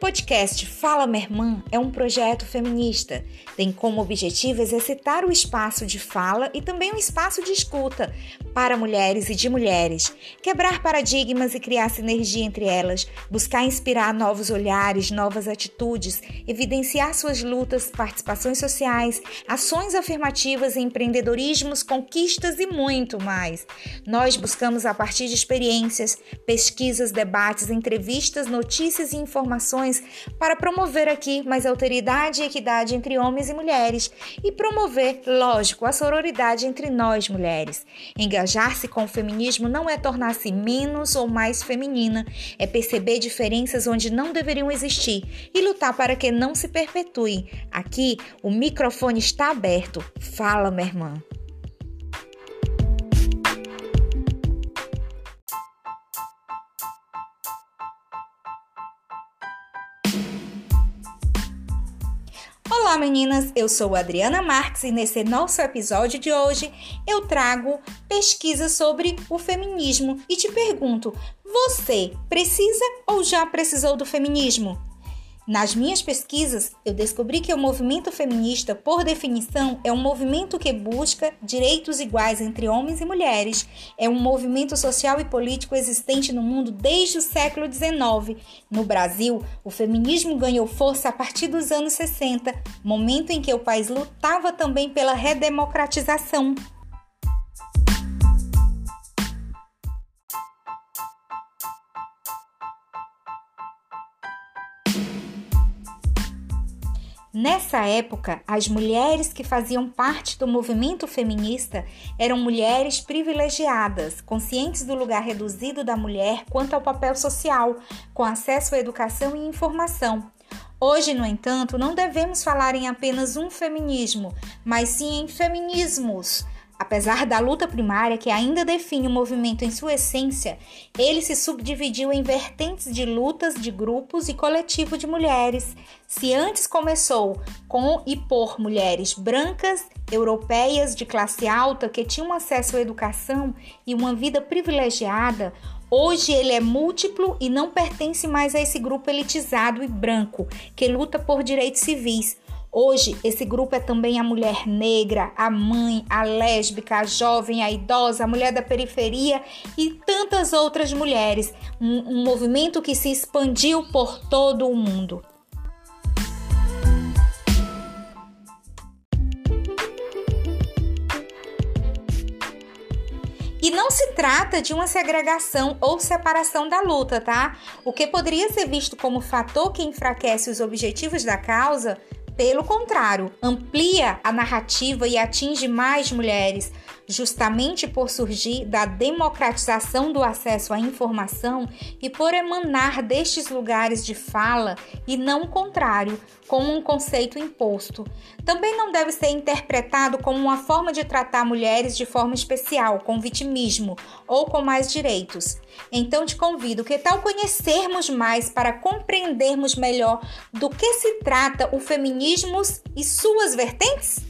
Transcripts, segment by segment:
podcast Fala Minha Irmã é um projeto feminista. Tem como objetivo exercitar o espaço de fala e também um espaço de escuta para mulheres e de mulheres, quebrar paradigmas e criar sinergia entre elas, buscar inspirar novos olhares, novas atitudes, evidenciar suas lutas, participações sociais, ações afirmativas, empreendedorismos, conquistas e muito mais. Nós buscamos a partir de experiências, pesquisas, debates, entrevistas, notícias e informações para promover aqui mais alteridade e equidade entre homens e mulheres e promover, lógico, a sororidade entre nós mulheres. Engajar-se com o feminismo não é tornar-se menos ou mais feminina, é perceber diferenças onde não deveriam existir e lutar para que não se perpetuem. Aqui o microfone está aberto. Fala, minha irmã. Olá meninas, eu sou Adriana Marques e nesse nosso episódio de hoje eu trago pesquisa sobre o feminismo e te pergunto: você precisa ou já precisou do feminismo? Nas minhas pesquisas, eu descobri que o movimento feminista, por definição, é um movimento que busca direitos iguais entre homens e mulheres. É um movimento social e político existente no mundo desde o século XIX. No Brasil, o feminismo ganhou força a partir dos anos 60, momento em que o país lutava também pela redemocratização. Nessa época, as mulheres que faziam parte do movimento feminista eram mulheres privilegiadas, conscientes do lugar reduzido da mulher quanto ao papel social, com acesso à educação e informação. Hoje, no entanto, não devemos falar em apenas um feminismo, mas sim em feminismos Apesar da luta primária que ainda define o movimento em sua essência, ele se subdividiu em vertentes de lutas de grupos e coletivo de mulheres. Se antes começou com e por mulheres brancas, europeias de classe alta que tinham acesso à educação e uma vida privilegiada, Hoje ele é múltiplo e não pertence mais a esse grupo elitizado e branco que luta por direitos civis, Hoje, esse grupo é também a mulher negra, a mãe, a lésbica, a jovem, a idosa, a mulher da periferia e tantas outras mulheres. Um, um movimento que se expandiu por todo o mundo. E não se trata de uma segregação ou separação da luta, tá? O que poderia ser visto como fator que enfraquece os objetivos da causa pelo contrário, amplia a narrativa e atinge mais mulheres, justamente por surgir da democratização do acesso à informação e por emanar destes lugares de fala e não o contrário, como um conceito imposto. Também não deve ser interpretado como uma forma de tratar mulheres de forma especial, com vitimismo ou com mais direitos. Então te convido, que tal conhecermos mais para compreendermos melhor do que se trata o feminismo e suas vertentes?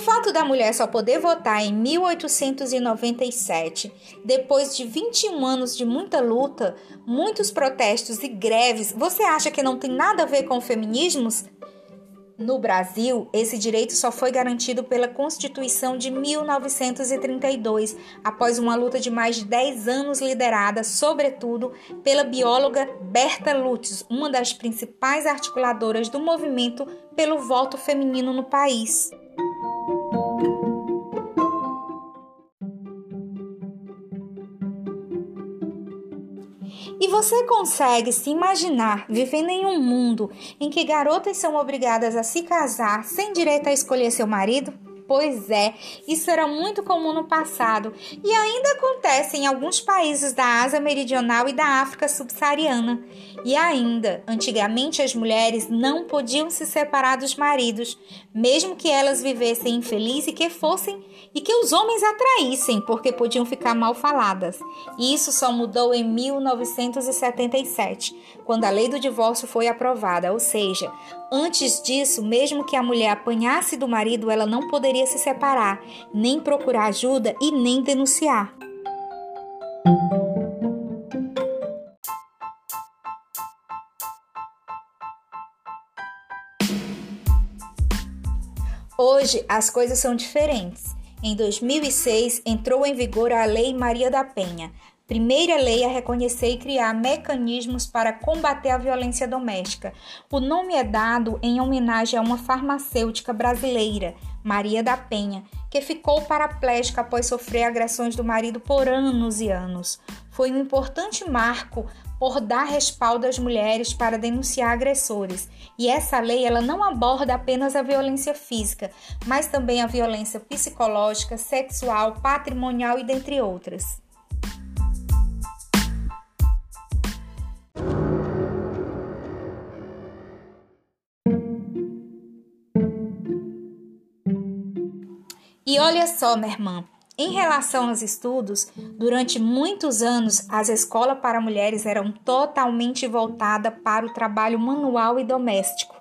Fato da mulher só poder votar em 1897, depois de 21 anos de muita luta, muitos protestos e greves, você acha que não tem nada a ver com feminismos? No Brasil, esse direito só foi garantido pela Constituição de 1932, após uma luta de mais de 10 anos liderada, sobretudo, pela bióloga Berta Lutz, uma das principais articuladoras do movimento pelo voto feminino no país. Você consegue se imaginar vivendo em um mundo em que garotas são obrigadas a se casar sem direito a escolher seu marido? Pois é, isso era muito comum no passado e ainda acontece em alguns países da Ásia Meridional e da África subsaariana. E ainda, antigamente as mulheres não podiam se separar dos maridos, mesmo que elas vivessem infelizes e que fossem e que os homens atraíssem, porque podiam ficar mal faladas. E isso só mudou em 1977, quando a lei do divórcio foi aprovada, ou seja, antes disso, mesmo que a mulher apanhasse do marido, ela não poderia se separar, nem procurar ajuda e nem denunciar. Hoje as coisas são diferentes. Em 2006 entrou em vigor a Lei Maria da Penha, primeira lei a reconhecer e criar mecanismos para combater a violência doméstica. O nome é dado em homenagem a uma farmacêutica brasileira, Maria da Penha, que ficou paraplégica após sofrer agressões do marido por anos e anos. Foi um importante marco por dar respaldo às mulheres para denunciar agressores. E essa lei ela não aborda apenas a violência física, mas também a violência psicológica, sexual, patrimonial e dentre outras. E olha só, minha irmã, em relação aos estudos, durante muitos anos as escolas para mulheres eram totalmente voltadas para o trabalho manual e doméstico.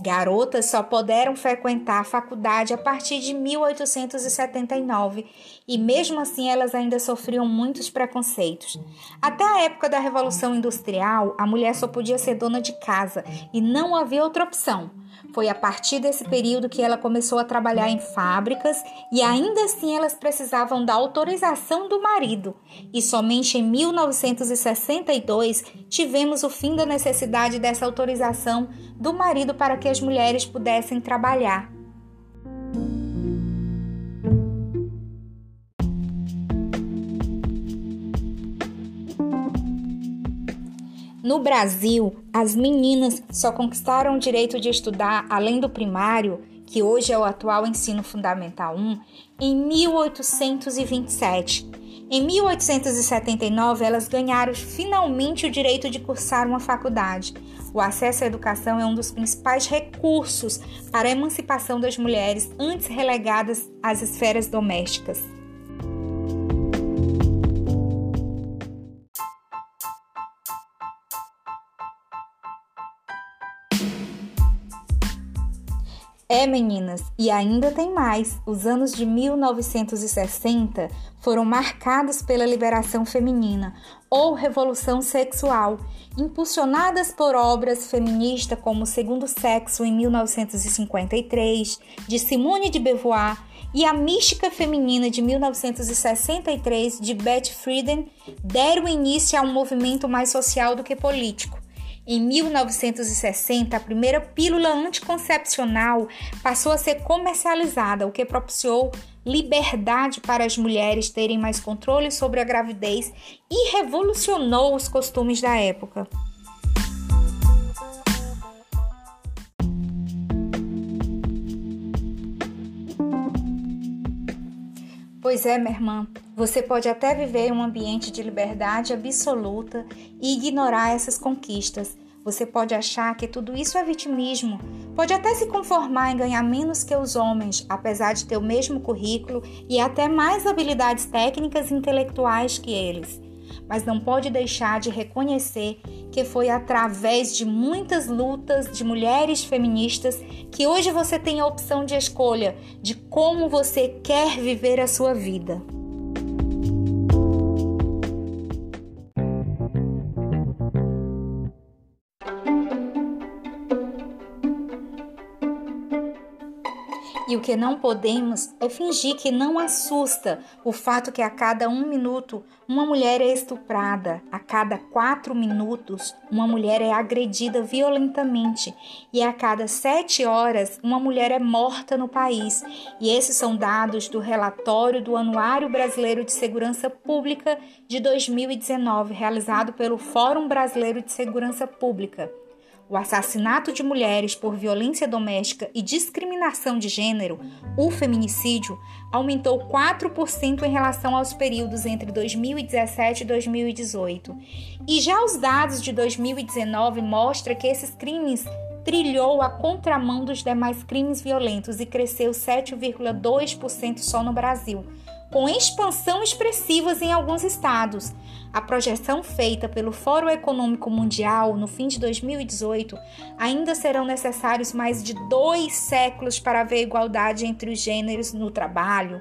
Garotas só puderam frequentar a faculdade a partir de 1879 e, mesmo assim, elas ainda sofriam muitos preconceitos. Até a época da Revolução Industrial, a mulher só podia ser dona de casa e não havia outra opção. Foi a partir desse período que ela começou a trabalhar em fábricas e ainda assim elas precisavam da autorização do marido. E somente em 1962 tivemos o fim da necessidade dessa autorização do marido para que as mulheres pudessem trabalhar. No Brasil, as meninas só conquistaram o direito de estudar além do primário, que hoje é o atual ensino fundamental 1, em 1827. Em 1879, elas ganharam finalmente o direito de cursar uma faculdade. O acesso à educação é um dos principais recursos para a emancipação das mulheres antes relegadas às esferas domésticas. É, meninas, e ainda tem mais. Os anos de 1960 foram marcados pela liberação feminina ou revolução sexual, impulsionadas por obras feministas como Segundo Sexo em 1953, de Simone de Beauvoir, e A Mística Feminina de 1963 de Beth Friedan deram início a um movimento mais social do que político. Em 1960, a primeira pílula anticoncepcional passou a ser comercializada, o que propiciou liberdade para as mulheres terem mais controle sobre a gravidez e revolucionou os costumes da época. Pois é, minha irmã, você pode até viver em um ambiente de liberdade absoluta e ignorar essas conquistas. Você pode achar que tudo isso é vitimismo, pode até se conformar em ganhar menos que os homens, apesar de ter o mesmo currículo e até mais habilidades técnicas e intelectuais que eles mas não pode deixar de reconhecer que foi através de muitas lutas de mulheres feministas que hoje você tem a opção de escolha de como você quer viver a sua vida. Que não podemos é fingir que não assusta o fato que a cada um minuto uma mulher é estuprada, a cada quatro minutos uma mulher é agredida violentamente e a cada sete horas uma mulher é morta no país. E esses são dados do relatório do Anuário Brasileiro de Segurança Pública de 2019, realizado pelo Fórum Brasileiro de Segurança Pública. O assassinato de mulheres por violência doméstica e discriminação de gênero, o feminicídio, aumentou 4% em relação aos períodos entre 2017 e 2018. E já os dados de 2019 mostram que esses crimes trilhou a contramão dos demais crimes violentos e cresceu 7,2% só no Brasil, com expansão expressivas em alguns estados. A projeção feita pelo Fórum Econômico Mundial no fim de 2018 ainda serão necessários mais de dois séculos para haver igualdade entre os gêneros no trabalho.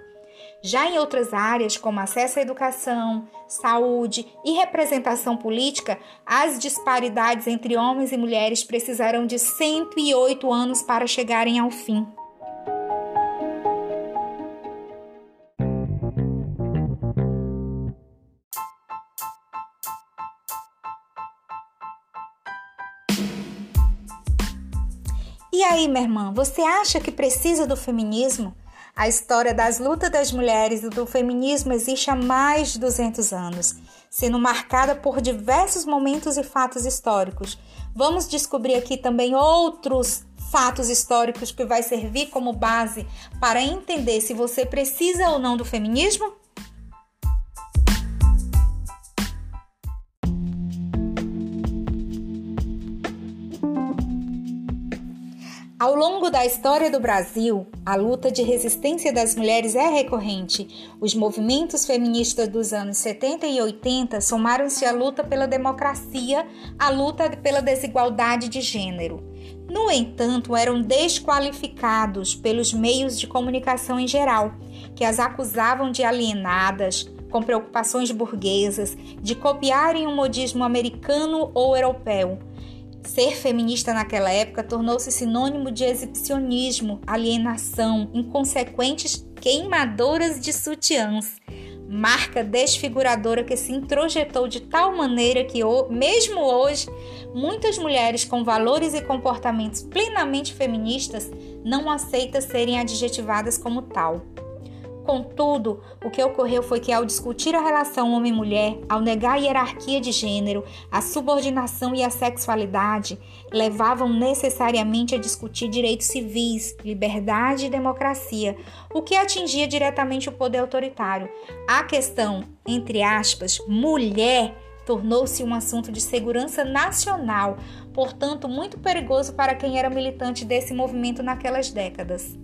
Já em outras áreas, como acesso à educação, saúde e representação política, as disparidades entre homens e mulheres precisarão de 108 anos para chegarem ao fim. Aí, minha irmã, você acha que precisa do feminismo? A história das lutas das mulheres e do feminismo existe há mais de 200 anos, sendo marcada por diversos momentos e fatos históricos. Vamos descobrir aqui também outros fatos históricos que vai servir como base para entender se você precisa ou não do feminismo? Ao longo da história do Brasil, a luta de resistência das mulheres é recorrente. Os movimentos feministas dos anos 70 e 80 somaram-se à luta pela democracia, à luta pela desigualdade de gênero. No entanto, eram desqualificados pelos meios de comunicação em geral, que as acusavam de alienadas, com preocupações burguesas, de copiarem um modismo americano ou europeu Ser feminista naquela época tornou-se sinônimo de exibicionismo, alienação, inconsequentes queimadoras de sutiãs, marca desfiguradora que se introjetou de tal maneira que, mesmo hoje, muitas mulheres com valores e comportamentos plenamente feministas não aceitam serem adjetivadas como tal. Contudo, o que ocorreu foi que, ao discutir a relação homem-mulher, ao negar a hierarquia de gênero, a subordinação e a sexualidade, levavam necessariamente a discutir direitos civis, liberdade e democracia, o que atingia diretamente o poder autoritário. A questão, entre aspas, mulher tornou-se um assunto de segurança nacional, portanto, muito perigoso para quem era militante desse movimento naquelas décadas.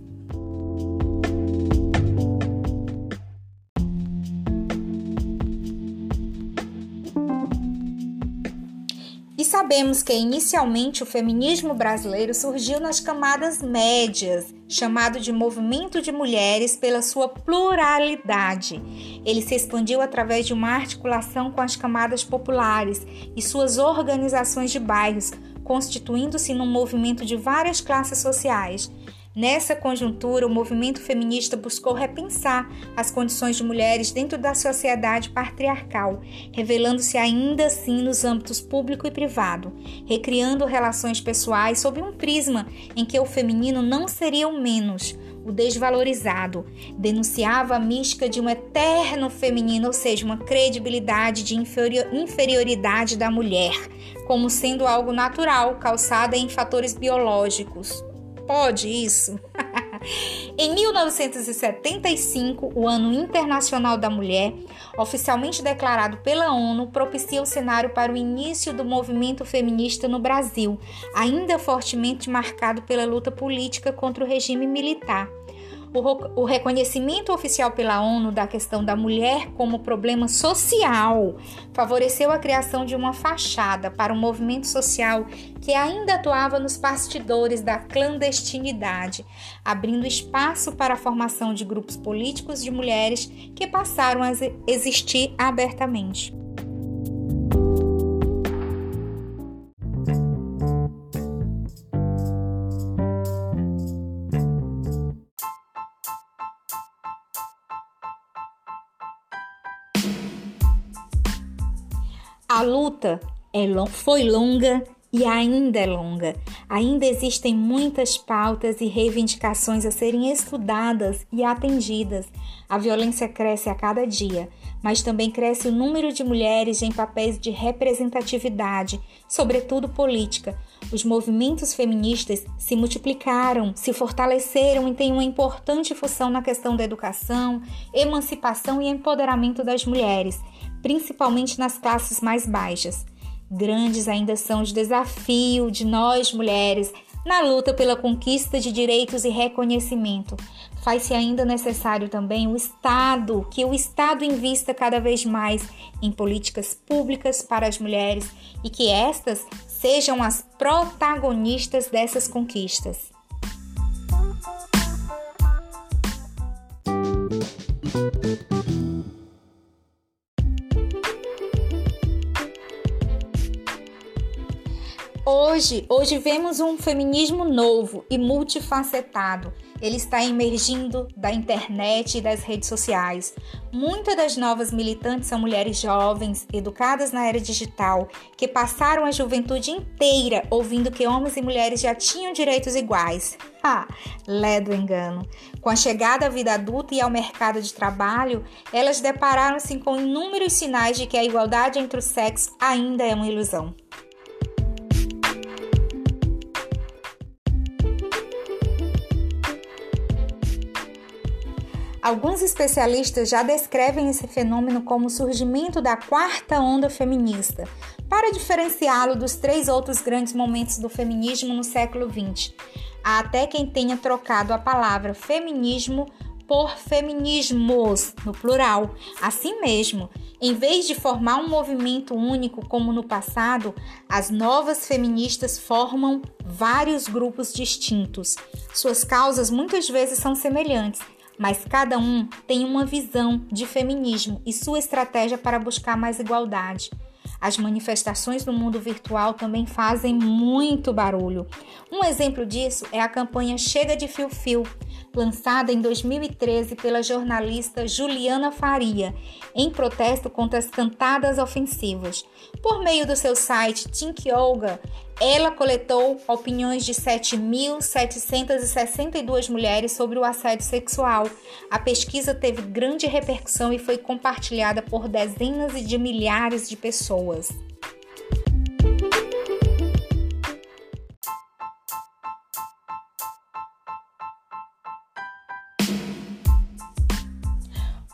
Sabemos que inicialmente o feminismo brasileiro surgiu nas camadas médias, chamado de movimento de mulheres pela sua pluralidade. Ele se expandiu através de uma articulação com as camadas populares e suas organizações de bairros, constituindo-se num movimento de várias classes sociais. Nessa conjuntura, o movimento feminista buscou repensar as condições de mulheres dentro da sociedade patriarcal, revelando-se ainda assim nos âmbitos público e privado, recriando relações pessoais sob um prisma em que o feminino não seria o menos, o desvalorizado, denunciava a mística de um eterno feminino, ou seja, uma credibilidade de inferioridade da mulher, como sendo algo natural, calçada em fatores biológicos. Pode isso? em 1975, o Ano Internacional da Mulher, oficialmente declarado pela ONU, propicia o cenário para o início do movimento feminista no Brasil, ainda fortemente marcado pela luta política contra o regime militar o, reconhecimento oficial pela ONU da questão da mulher como problema social favoreceu a criação de uma fachada para um movimento social que ainda atuava nos bastidores da clandestinidade, abrindo espaço para a formação de grupos políticos de mulheres que passaram a existir abertamente. Luta é, foi longa e ainda é longa. Ainda existem muitas pautas e reivindicações a serem estudadas e atendidas. A violência cresce a cada dia, mas também cresce o número de mulheres em papéis de representatividade, sobretudo política. Os movimentos feministas se multiplicaram, se fortaleceram e têm uma importante função na questão da educação, emancipação e empoderamento das mulheres, principalmente nas classes mais baixas. Grandes ainda são os desafios de nós mulheres na luta pela conquista de direitos e reconhecimento. Faz-se ainda necessário também o Estado, que o Estado invista cada vez mais em políticas públicas para as mulheres e que estas sejam as protagonistas dessas conquistas. Hoje, hoje vemos um feminismo novo e multifacetado. Ele está emergindo da internet e das redes sociais. Muitas das novas militantes são mulheres jovens, educadas na era digital, que passaram a juventude inteira ouvindo que homens e mulheres já tinham direitos iguais. Ah, ledo engano. Com a chegada à vida adulta e ao mercado de trabalho, elas depararam-se com inúmeros sinais de que a igualdade entre os sexos ainda é uma ilusão. Alguns especialistas já descrevem esse fenômeno como o surgimento da quarta onda feminista, para diferenciá-lo dos três outros grandes momentos do feminismo no século XX. Há até quem tenha trocado a palavra feminismo por feminismos, no plural. Assim mesmo, em vez de formar um movimento único como no passado, as novas feministas formam vários grupos distintos. Suas causas muitas vezes são semelhantes, mas cada um tem uma visão de feminismo e sua estratégia para buscar mais igualdade. As manifestações no mundo virtual também fazem muito barulho. Um exemplo disso é a campanha Chega de Fio Fio, lançada em 2013 pela jornalista Juliana Faria, em protesto contra as cantadas ofensivas. Por meio do seu site Think Yoga, ela coletou opiniões de 7.762 mulheres sobre o assédio sexual. A pesquisa teve grande repercussão e foi compartilhada por dezenas de milhares de pessoas.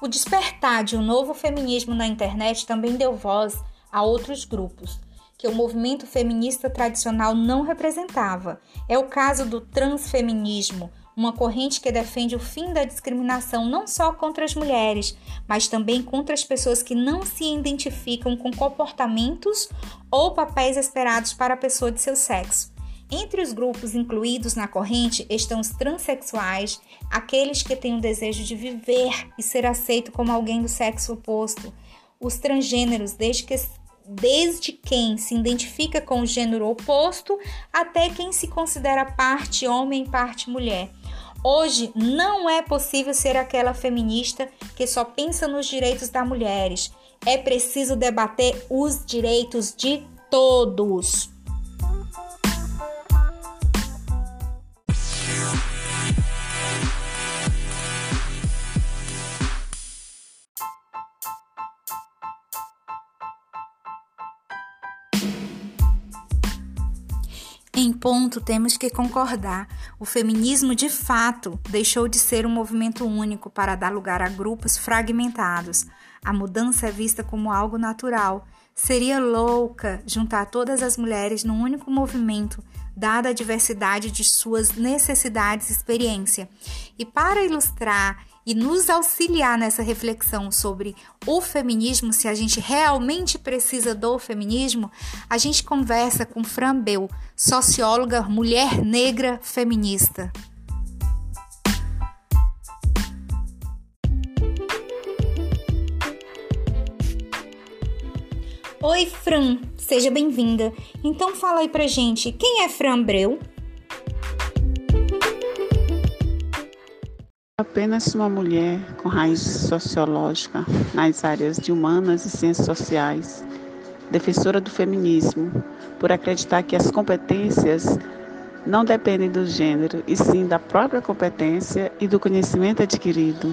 O despertar de um novo feminismo na internet também deu voz a outros grupos que o movimento feminista tradicional não representava. É o caso do transfeminismo, uma corrente que defende o fim da discriminação não só contra as mulheres, mas também contra as pessoas que não se identificam com comportamentos ou papéis esperados para a pessoa de seu sexo. Entre os grupos incluídos na corrente estão os transexuais, aqueles que têm o desejo de viver e ser aceito como alguém do sexo oposto, os transgêneros, desde que desde quem se identifica com o gênero oposto até quem se considera parte homem, parte mulher. Hoje não é possível ser aquela feminista que só pensa nos direitos das mulheres. É preciso debater os direitos de todos. Em ponto, temos que concordar: o feminismo de fato deixou de ser um movimento único para dar lugar a grupos fragmentados. A mudança é vista como algo natural. Seria louca juntar todas as mulheres num único movimento, dada a diversidade de suas necessidades e experiência. E para ilustrar e nos auxiliar nessa reflexão sobre o feminismo, se a gente realmente precisa do feminismo, a gente conversa com Fran Bel, socióloga mulher negra feminista. Oi, Fran, seja bem-vinda. Então fala aí pra gente, quem é Fran Breu? Apenas uma mulher com raiz sociológica nas áreas de humanas e ciências sociais, defensora do feminismo, por acreditar que as competências não dependem do gênero, e sim da própria competência e do conhecimento adquirido.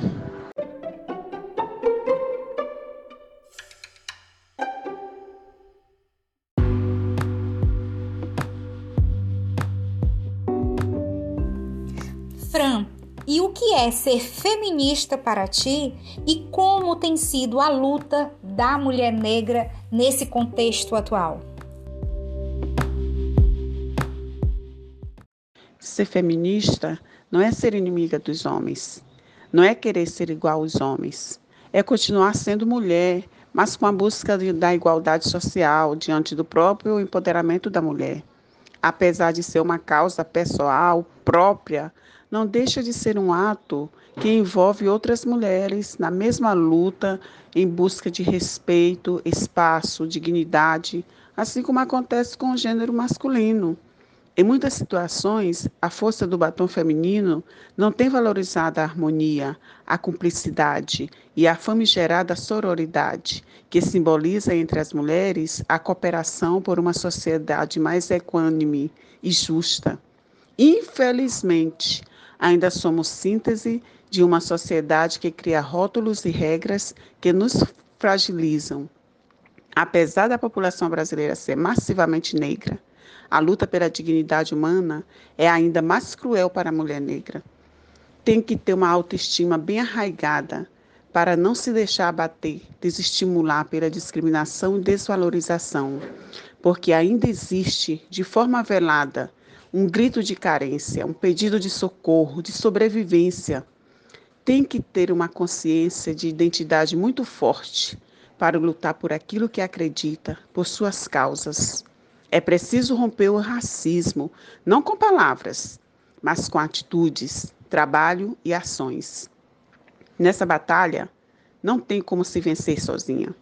É ser feminista para ti e como tem sido a luta da mulher negra nesse contexto atual? Ser feminista não é ser inimiga dos homens, não é querer ser igual aos homens, é continuar sendo mulher, mas com a busca de, da igualdade social diante do próprio empoderamento da mulher. Apesar de ser uma causa pessoal, própria, não deixa de ser um ato que envolve outras mulheres na mesma luta em busca de respeito, espaço, dignidade, assim como acontece com o gênero masculino. Em muitas situações, a força do batom feminino não tem valorizado a harmonia, a cumplicidade e a famigerada sororidade, que simboliza entre as mulheres a cooperação por uma sociedade mais equânime e justa. Infelizmente, ainda somos síntese de uma sociedade que cria rótulos e regras que nos fragilizam. Apesar da população brasileira ser massivamente negra, a luta pela dignidade humana é ainda mais cruel para a mulher negra. Tem que ter uma autoestima bem arraigada para não se deixar abater, desestimular pela discriminação e desvalorização, porque ainda existe, de forma velada, um grito de carência, um pedido de socorro, de sobrevivência. Tem que ter uma consciência de identidade muito forte para lutar por aquilo que acredita, por suas causas. É preciso romper o racismo, não com palavras, mas com atitudes, trabalho e ações. Nessa batalha, não tem como se vencer sozinha.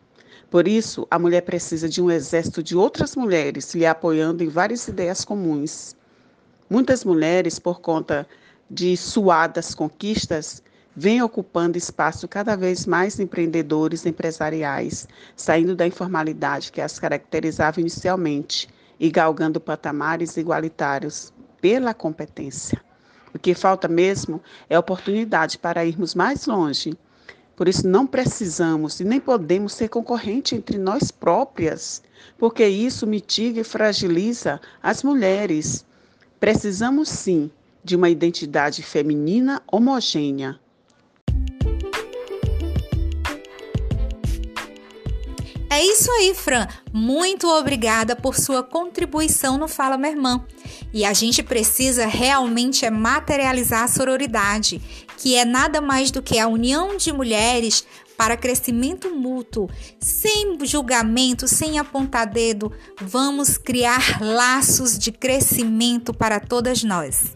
Por isso, a mulher precisa de um exército de outras mulheres lhe apoiando em várias ideias comuns. Muitas mulheres, por conta de suadas conquistas, vêm ocupando espaço cada vez mais empreendedores empresariais, saindo da informalidade que as caracterizava inicialmente e galgando patamares igualitários pela competência. O que falta mesmo é oportunidade para irmos mais longe. Por isso, não precisamos e nem podemos ser concorrente entre nós próprias, porque isso mitiga e fragiliza as mulheres. Precisamos sim de uma identidade feminina homogênea, É isso aí, Fran. Muito obrigada por sua contribuição no Fala Minha Irmã. E a gente precisa realmente é materializar a sororidade, que é nada mais do que a união de mulheres para crescimento mútuo, sem julgamento, sem apontar dedo. Vamos criar laços de crescimento para todas nós.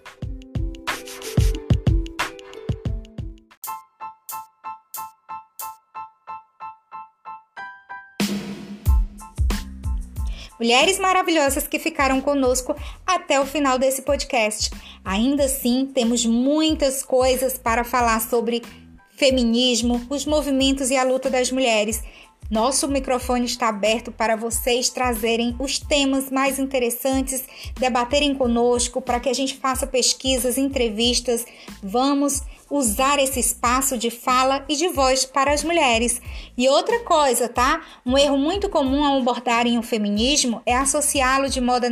mulheres maravilhosas que ficaram conosco até o final desse podcast. Ainda assim, temos muitas coisas para falar sobre feminismo, os movimentos e a luta das mulheres. Nosso microfone está aberto para vocês trazerem os temas mais interessantes, debaterem conosco, para que a gente faça pesquisas, entrevistas. Vamos usar esse espaço de fala e de voz para as mulheres. E outra coisa, tá? Um erro muito comum ao abordarem o feminismo é associá-lo de modo a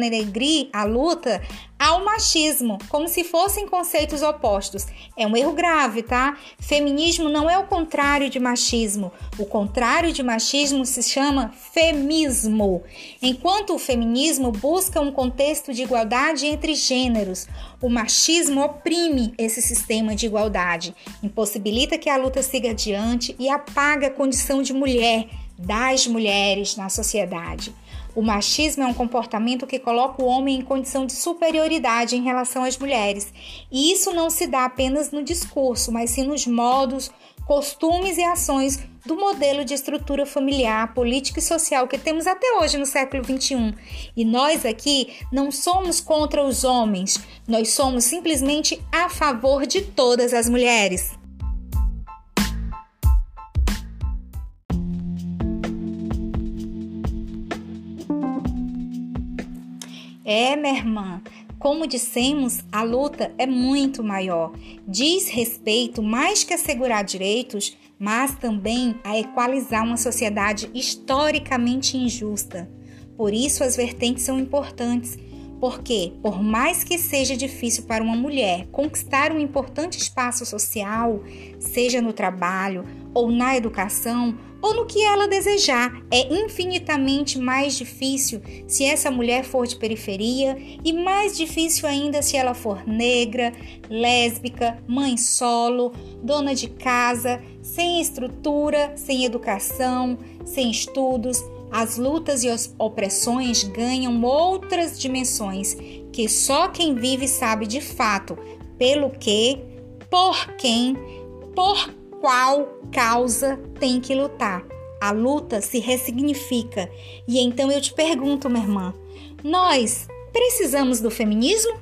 a luta ao machismo, como se fossem conceitos opostos. É um erro grave, tá? Feminismo não é o contrário de machismo. O contrário de machismo se chama femismo. Enquanto o feminismo busca um contexto de igualdade entre gêneros, o machismo oprime esse sistema de igualdade, impossibilita que a luta siga adiante e apaga a condição de mulher das mulheres na sociedade. O machismo é um comportamento que coloca o homem em condição de superioridade em relação às mulheres. E isso não se dá apenas no discurso, mas sim nos modos, costumes e ações do modelo de estrutura familiar, política e social que temos até hoje no século XXI. E nós aqui não somos contra os homens, nós somos simplesmente a favor de todas as mulheres. É, minha irmã, como dissemos, a luta é muito maior. Diz respeito mais que assegurar direitos, mas também a equalizar uma sociedade historicamente injusta. Por isso, as vertentes são importantes, porque, por mais que seja difícil para uma mulher conquistar um importante espaço social, seja no trabalho ou na educação, ou no que ela desejar. É infinitamente mais difícil se essa mulher for de periferia e mais difícil ainda se ela for negra, lésbica, mãe solo, dona de casa, sem estrutura, sem educação, sem estudos. As lutas e as opressões ganham outras dimensões que só quem vive sabe de fato pelo que, por quem, por qual causa tem que lutar. A luta se ressignifica. E então eu te pergunto, minha irmã, nós precisamos do feminismo?